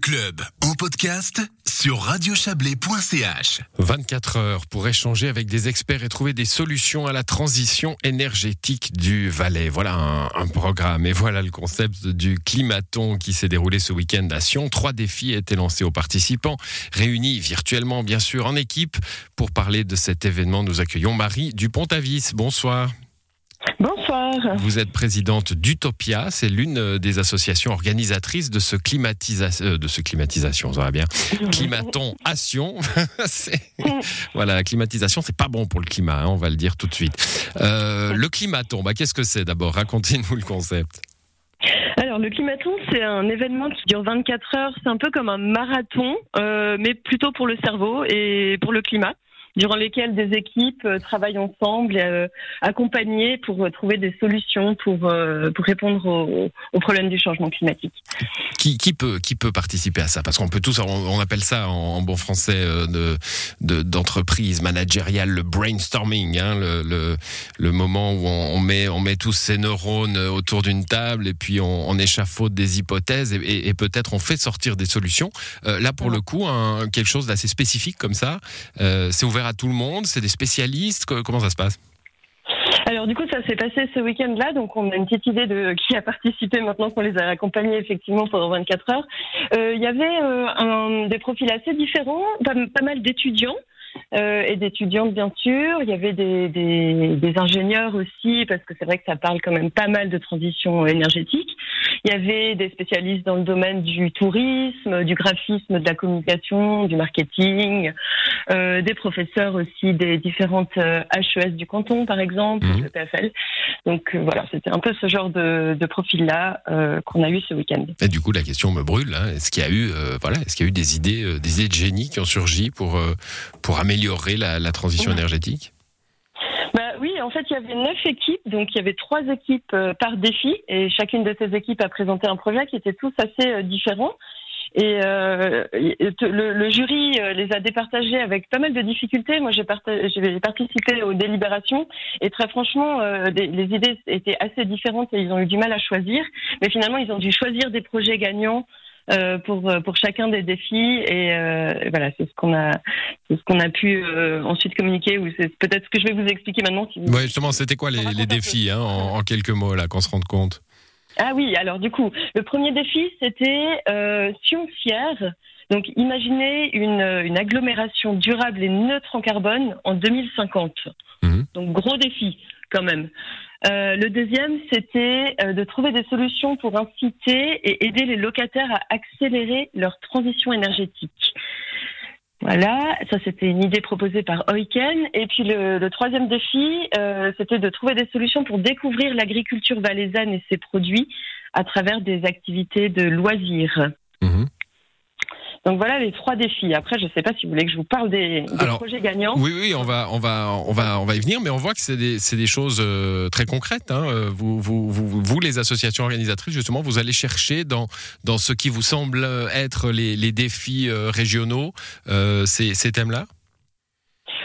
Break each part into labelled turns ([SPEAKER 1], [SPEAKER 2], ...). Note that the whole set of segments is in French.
[SPEAKER 1] Club en podcast sur radiochablais.ch.
[SPEAKER 2] 24 heures pour échanger avec des experts et trouver des solutions à la transition énergétique du Valais. Voilà un, un programme et voilà le concept du climaton qui s'est déroulé ce week-end à Sion. Trois défis étaient lancés aux participants, réunis virtuellement bien sûr en équipe. Pour parler de cet événement, nous accueillons Marie Dupont-Avis. Bonsoir.
[SPEAKER 3] Bonsoir.
[SPEAKER 2] Vous êtes présidente d'Utopia, c'est l'une euh, des associations organisatrices de ce climatisation, euh, de ce climatisation, ça va bien. Climaton à Sion. C'est- voilà, la climatisation, c'est pas bon pour le climat, hein, on va le dire tout de suite. Euh, le climaton, bah, qu'est-ce que c'est d'abord? Racontez-nous le concept.
[SPEAKER 3] Alors, le Climaton, c'est un événement qui dure 24 heures. C'est un peu comme un marathon, euh, mais plutôt pour le cerveau et pour le climat, durant lesquels des équipes euh, travaillent ensemble, euh, accompagnées pour euh, trouver des solutions pour, pour répondre aux, aux problèmes du changement climatique.
[SPEAKER 2] Qui, qui peut, qui peut participer à ça? Parce qu'on peut tous, on, on appelle ça en, en bon français euh, de de- d'entreprise managériale le brainstorming, hein, le, le, le moment où on, on met, on met tous ces neurones autour d'une table et puis on, on échafaude des hypothèses et, et- et peut-être on fait sortir des solutions. Euh, là, pour le coup, un- quelque chose d'assez spécifique comme ça, euh, c'est ouvert à tout le monde, c'est des spécialistes, co- comment ça se passe?
[SPEAKER 3] Alors du coup, ça s'est passé ce week-end-là, donc on a une petite idée de qui a participé maintenant qu'on les a accompagnés effectivement pendant 24 heures. Euh, Il y avait euh, des profils assez différents, pas mal d'étudiants. Euh, et d'étudiantes bien sûr, il y avait des, des, des ingénieurs aussi parce que c'est vrai que ça parle quand même pas mal de transition énergétique. Il y avait des spécialistes dans le domaine du tourisme, du graphisme, de la communication, du marketing, euh, des professeurs aussi des différentes euh, HES du canton par exemple,
[SPEAKER 2] Mhm.
[SPEAKER 3] le PFL. Donc euh, voilà, c'était un peu ce genre de, de profil-là euh, qu'on a eu ce week-end.
[SPEAKER 2] Et du coup, la question me brûle. hein. Est-ce qu'il y a eu, euh, voilà, est-ce qu'il y a eu des idées, euh, des idées de génie qui ont surgi pour euh, pour améliorer la, la transition
[SPEAKER 3] Ouais.
[SPEAKER 2] énergétique
[SPEAKER 3] Bah oui, en fait, il y avait neuf équipes, donc il y avait trois équipes euh, par défi, et chacune de ces équipes a présenté un projet qui était tous assez euh, différents. Et euh, le, le jury euh, les a départagés avec pas mal de difficultés. Moi, j'ai participé aux délibérations et très franchement, euh, des- les idées étaient assez différentes et ils ont eu du mal à choisir. Mais finalement, ils ont dû choisir des projets gagnants pour euh, pour chacun des défis. Et, euh, et voilà, c'est ce qu'on a ce qu'on a pu euh, ensuite communiquer. Ou c'est peut-être ce que je vais vous expliquer maintenant. Si vous-
[SPEAKER 2] Ouais, justement, c'était quoi les, défis hein, en, en quelques mots là, qu'on se rende compte?
[SPEAKER 3] Ah oui, alors du coup, le premier défi, c'était euh, Sion-Fière. Donc, imaginez une, une agglomération durable et neutre en carbone en 2050.
[SPEAKER 2] Mhm.
[SPEAKER 3] Donc, gros défi quand même. Euh, le deuxième, c'était euh, de trouver des solutions pour inciter et aider les locataires à accélérer leur transition énergétique. Voilà, ça c'était une idée proposée par Oiken. Et puis le, troisième défi, euh, c'était de trouver des solutions pour découvrir l'agriculture valaisanne et ses produits à travers des activités de loisirs.
[SPEAKER 2] Mhm.
[SPEAKER 3] Donc voilà les trois défis. Après, je ne sais pas si vous voulez que je vous parle des, des
[SPEAKER 2] Alors,
[SPEAKER 3] projets gagnants.
[SPEAKER 2] Oui, oui, on va, on va, on va, on va y venir, mais on voit que c'est des, c'est des choses euh, très concrètes. Hein. Euh, Vous, vous, vous, vous, les associations organisatrices, justement, vous allez chercher dans, dans ce qui vous semble être les, les défis euh, régionaux euh, ces, ces thèmes-là?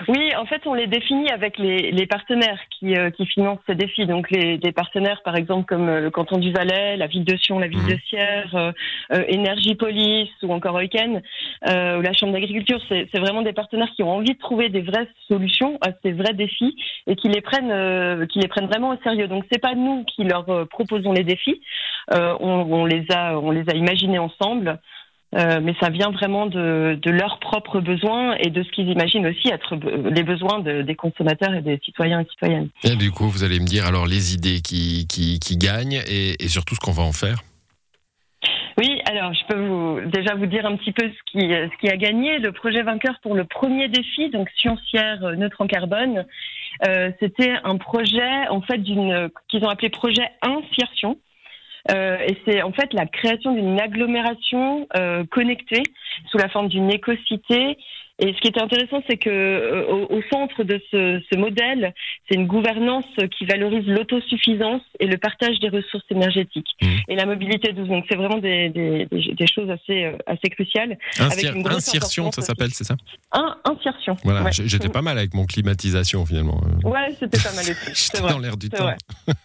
[SPEAKER 3] Oui, en fait, on les définit avec les, les partenaires qui, euh, qui financent ces défis. Donc, les, des partenaires, par exemple, comme euh, le canton du Valais, la ville de Sion, la ville
[SPEAKER 2] Mhm.
[SPEAKER 3] de Sierre, euh, euh, Énergie Police ou encore Oiken, euh, ou la Chambre d'agriculture. C'est c'est vraiment des partenaires qui ont envie de trouver des vraies solutions à ces vrais défis et qui les prennent, euh, qui les prennent vraiment au sérieux. Donc, c'est pas nous qui leur euh, proposons les défis. Euh, on, on les a, on les a imaginés ensemble. Euh, mais ça vient vraiment de, de leurs propres besoins et de ce qu'ils imaginent aussi être les besoins de- des consommateurs et des citoyens et citoyennes.
[SPEAKER 2] Et du coup, vous allez me dire alors les idées qui, qui, qui gagnent et, et surtout ce qu'on va en faire.
[SPEAKER 3] Oui, alors je peux vous, déjà vous dire un petit peu ce qui, ce qui a gagné. Le projet vainqueur pour le premier défi, donc Sciencière euh, neutre en carbone, euh, c'était un projet en fait d'une qu'ils ont appelé projet Insertion. Euh, et c'est en fait la création d'une agglomération euh, connectée sous la forme d'une écocité. Et ce qui était intéressant, c'est que euh, au, au centre de ce, ce modèle, c'est une gouvernance qui valorise l'autosuffisance et le partage des ressources énergétiques
[SPEAKER 2] Mmh.
[SPEAKER 3] et la mobilité douce. Donc c'est vraiment des, des, des, des choses assez, euh, assez cruciales. Une
[SPEAKER 2] insertion, ça s'appelle, c'est ça?
[SPEAKER 3] Un, insertion.
[SPEAKER 2] Voilà,
[SPEAKER 3] Ouais.
[SPEAKER 2] j'étais pas mal avec mon climatisation finalement.
[SPEAKER 3] Ouais, c'était pas mal aussi.
[SPEAKER 2] J'étais dans l'air du temps.
[SPEAKER 3] vrai.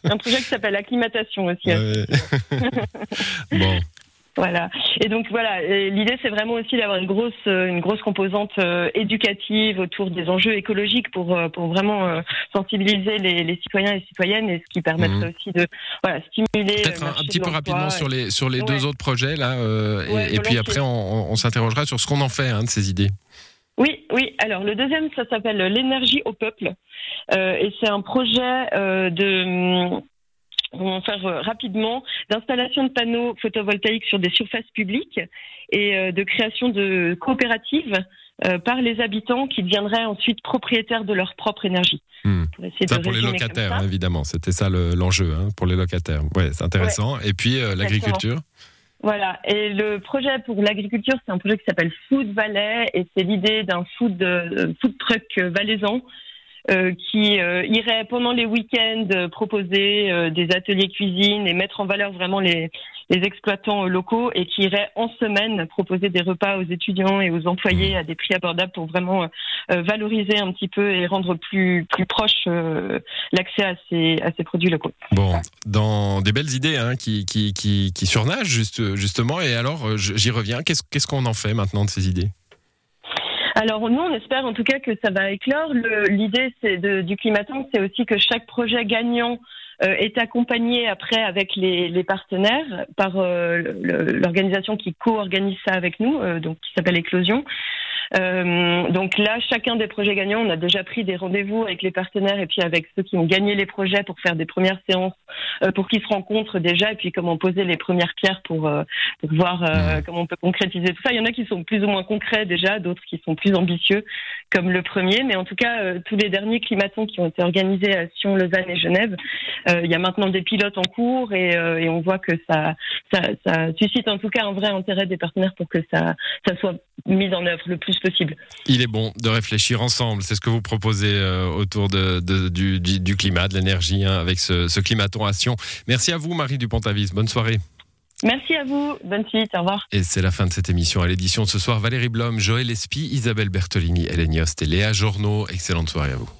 [SPEAKER 3] Un projet qui s'appelle acclimatation aussi.
[SPEAKER 2] Ouais. bon.
[SPEAKER 3] Voilà. Et donc voilà, l'idée c'est vraiment aussi d'avoir une grosse une grosse composante euh, éducative autour des enjeux écologiques pour euh, pour vraiment euh, sensibiliser les, les, citoyens et citoyennes et ce qui permettrait mhm. aussi de voilà stimuler.
[SPEAKER 2] Peut-être un, petit peu rapidement sur les sur les deux autres projets là, et, puis après on, on s'interrogera sur ce qu'on en fait hein, de ces idées.
[SPEAKER 3] Oui, oui. Alors le deuxième, ça s'appelle l'énergie au peuple, et c'est un projet de on va faire euh, rapidement, d'installation de panneaux photovoltaïques sur des surfaces publiques et euh, de création de coopératives euh, par les habitants qui deviendraient ensuite propriétaires de leur propre énergie.
[SPEAKER 2] Pour ça pour les locataires, hein, évidemment. C'était ça l'enjeu hein, pour les locataires. Ouais, c'est intéressant. Et puis l'agriculture
[SPEAKER 3] voilà. Et le projet pour l'agriculture, c'est un projet qui s'appelle Food Valley et c'est l'idée d'un food, food truck valaisan qui euh, irait pendant les week-ends euh, proposer des ateliers cuisine et mettre en valeur vraiment les, exploitants locaux et qui irait en semaine proposer des repas aux étudiants et aux employés à des prix abordables pour vraiment valoriser un petit peu et rendre plus plus proche l'accès à ces à ces produits locaux.
[SPEAKER 2] Bon, dans des belles idées hein, qui, qui, qui, surnagent juste, justement. Et alors, j'y reviens. Qu'est-ce qu'on en fait maintenant de ces idées?
[SPEAKER 3] Alors nous, on espère en tout cas que ça va éclore. L'idée du climaton, c'est aussi que chaque projet gagnant euh, est accompagné après avec les, partenaires par euh, l'organisation qui co-organise ça avec nous, euh, donc qui s'appelle Éclosion. Euh, donc là, chacun des projets gagnants, on a déjà pris des rendez-vous avec les partenaires et puis avec ceux qui ont gagné les projets pour faire des premières séances, euh, pour qu'ils se rencontrent déjà et puis comment poser les premières pierres pour, euh, pour voir mmh. comment on peut concrétiser tout ça. Il y en a qui sont plus ou moins concrets déjà, d'autres qui sont plus ambitieux, comme le premier. Mais en tout cas, tous les derniers climatons qui ont été organisés à Sion, Lausanne et Genève, il y a maintenant des pilotes en cours et, et on voit que ça, ça, ça suscite en tout cas un vrai intérêt des partenaires pour que ça, ça soit mis en œuvre le plus possible.
[SPEAKER 2] Il est bon de réfléchir ensemble. C'est ce que vous proposez euh, autour de, du, climat, de l'énergie, hein, avec ce, ce climaton à Merci à vous, Marie Dupont-Avis. Bonne soirée.
[SPEAKER 3] Merci à vous. Bonne suite. Au revoir.
[SPEAKER 2] Et c'est la fin de cette émission. À l'édition de ce soir, Valérie Blom, Joël Espy, Isabelle Bertolini, Hélène Yost et Léa Journeau. Excellente soirée à vous.